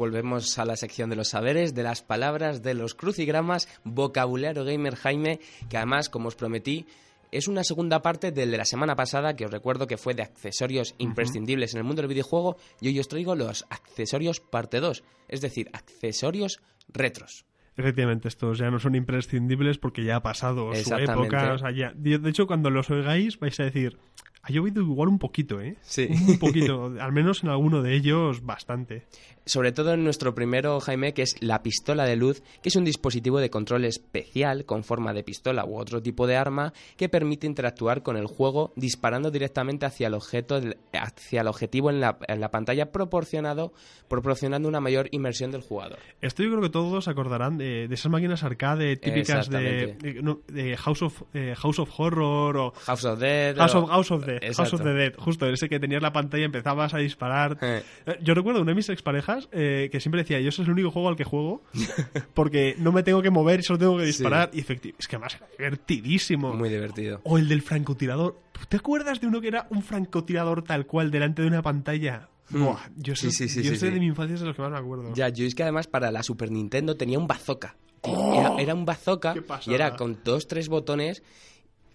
volvemos a la sección de los saberes, de las palabras, de los crucigramas, vocabulario gamer Jaime, que además, como os prometí, es una segunda parte del de la semana pasada, que os recuerdo que fue de accesorios imprescindibles en el mundo del videojuego, y hoy os traigo los accesorios parte 2, es decir, accesorios retros. Efectivamente, estos ya no son imprescindibles porque ya ha pasado su época. O sea, ya, de hecho, cuando los oigáis vais a decir, ha llovido igual un poquito, ¿eh? Sí. Un poquito, al menos en alguno de ellos bastante sobre todo en nuestro primero, Jaime, que es la pistola de luz, que es un dispositivo de control especial con forma de pistola u otro tipo de arma que permite interactuar con el juego disparando directamente hacia el objeto, hacia el objetivo en la, en la pantalla proporcionado, proporcionando una mayor inmersión del jugador. Esto yo creo que todos acordarán de, esas máquinas arcade típicas de, House of eh, House of Horror o House of Dead House, of, House of Dead, House of the Dead, justo ese que tenías la pantalla y empezabas a disparar. Eh. Eh, yo recuerdo una de mis exparejas eh, que siempre decía, yo ese es el único juego al que juego porque no me tengo que mover y solo tengo que disparar. Y efectivamente, es que además era divertidísimo. Muy divertido. O el del francotirador. ¿Te acuerdas de uno que era un francotirador tal cual delante de una pantalla? Hmm. yo sé, de mi infancia es de los que más me acuerdo. Ya, yo es que además para la Super Nintendo tenía un bazooka. Era, era, un bazooka y era con dos, tres botones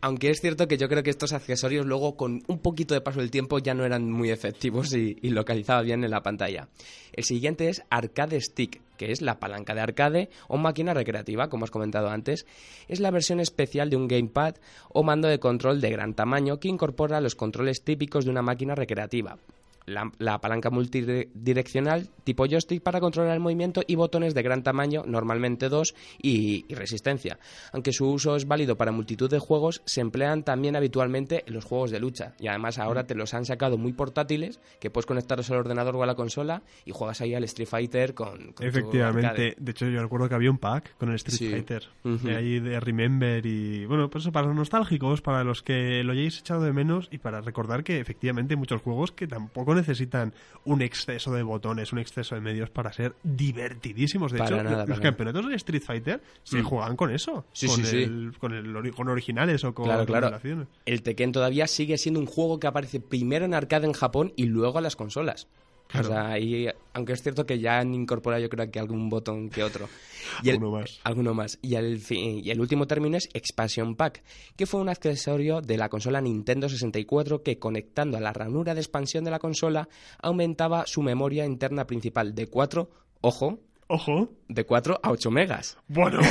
aunque es cierto que yo creo que estos accesorios luego con un poquito de paso del tiempo ya no eran muy efectivos y, y localizaba bien en la pantalla. El siguiente es Arcade Stick, que es la palanca de arcade o máquina recreativa, como has comentado antes. Es la versión especial de un gamepad o mando de control de gran tamaño que incorpora los controles típicos de una máquina recreativa la, palanca multidireccional tipo joystick para controlar el movimiento y botones de gran tamaño, normalmente dos, y, resistencia. Aunque su uso es válido para multitud de juegos, se emplean también habitualmente en los juegos de lucha. Y además ahora mm. te los han sacado muy portátiles, que puedes conectarlos al ordenador o a la consola y juegas ahí al Street Fighter con... Efectivamente. De hecho, yo recuerdo que había un pack con el Street Fighter. de ahí de Remember y... Bueno, pues para los nostálgicos, para los que lo hayáis echado de menos y para recordar que efectivamente muchos juegos que tampoco necesitan un exceso de botones, un exceso de medios para ser divertidísimos. De hecho, los campeonatos de Street Fighter se mm. juegan con eso. con, el, con, el, con originales o con claro, claro. El Tekken todavía sigue siendo un juego que aparece primero en arcade en Japón y luego a las consolas. O sea, y, aunque es cierto que ya han incorporado yo creo que algún botón que otro. Y alguno más. Alguno más. Y el, y el último término es Expansion Pack, que fue un accesorio de la consola Nintendo 64 que conectando a la ranura de expansión de la consola aumentaba su memoria interna principal de 4, ojo, ojo, de 4 a 8 megas. Bueno.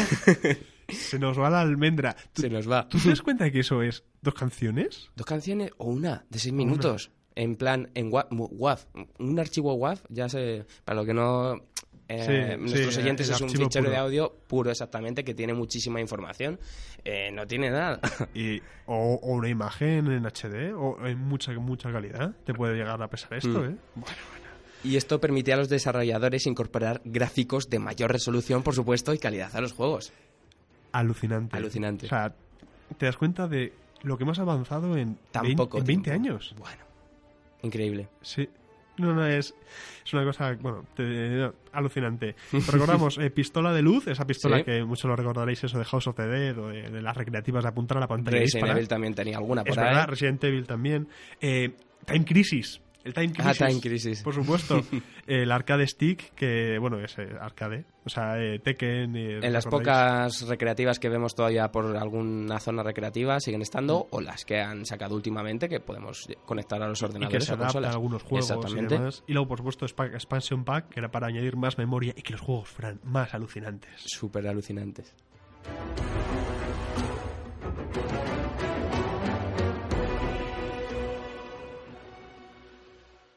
Se nos va la almendra. Se nos va. ¿Tú te das cuenta de que eso es dos canciones? ¿Dos canciones o una de seis minutos? En plan en WAV, un archivo WAV, ya sé, para lo que no eh, nuestros oyentes es un fichero de audio puro exactamente que tiene muchísima información. Eh, no tiene nada. Y, o, una imagen en HD o en mucha mucha calidad te puede llegar a pesar esto mm. ¿eh? bueno, y esto permite a los desarrolladores incorporar gráficos de mayor resolución por supuesto y calidad a los juegos. Alucinante. Alucinante. O sea te das cuenta de lo que hemos avanzado en, Tan 20 años bueno Increíble. Sí. No, no, es, es una cosa, bueno, alucinante. Recordamos, eh, pistola de luz, esa pistola que muchos lo recordaréis, eso de House of the Dead o de, las recreativas de apuntar a la pantalla. Resident Evil también tenía alguna por es verdad, Resident Evil también. Eh, Time Crisis, el Time ah, Crisis. Time Crisis. Por supuesto. el arcade stick, que, bueno, es eh, arcade. O sea, eh, Tekken. en las pocas recreativas que vemos todavía por alguna zona recreativa siguen estando, mm. o las que han sacado últimamente, que podemos conectar a los ordenadores. Y que se a algunos juegos Exactamente. y Y luego, por supuesto, Expansion Pack, que era para añadir más memoria y que los juegos fueran más alucinantes. Súper alucinantes.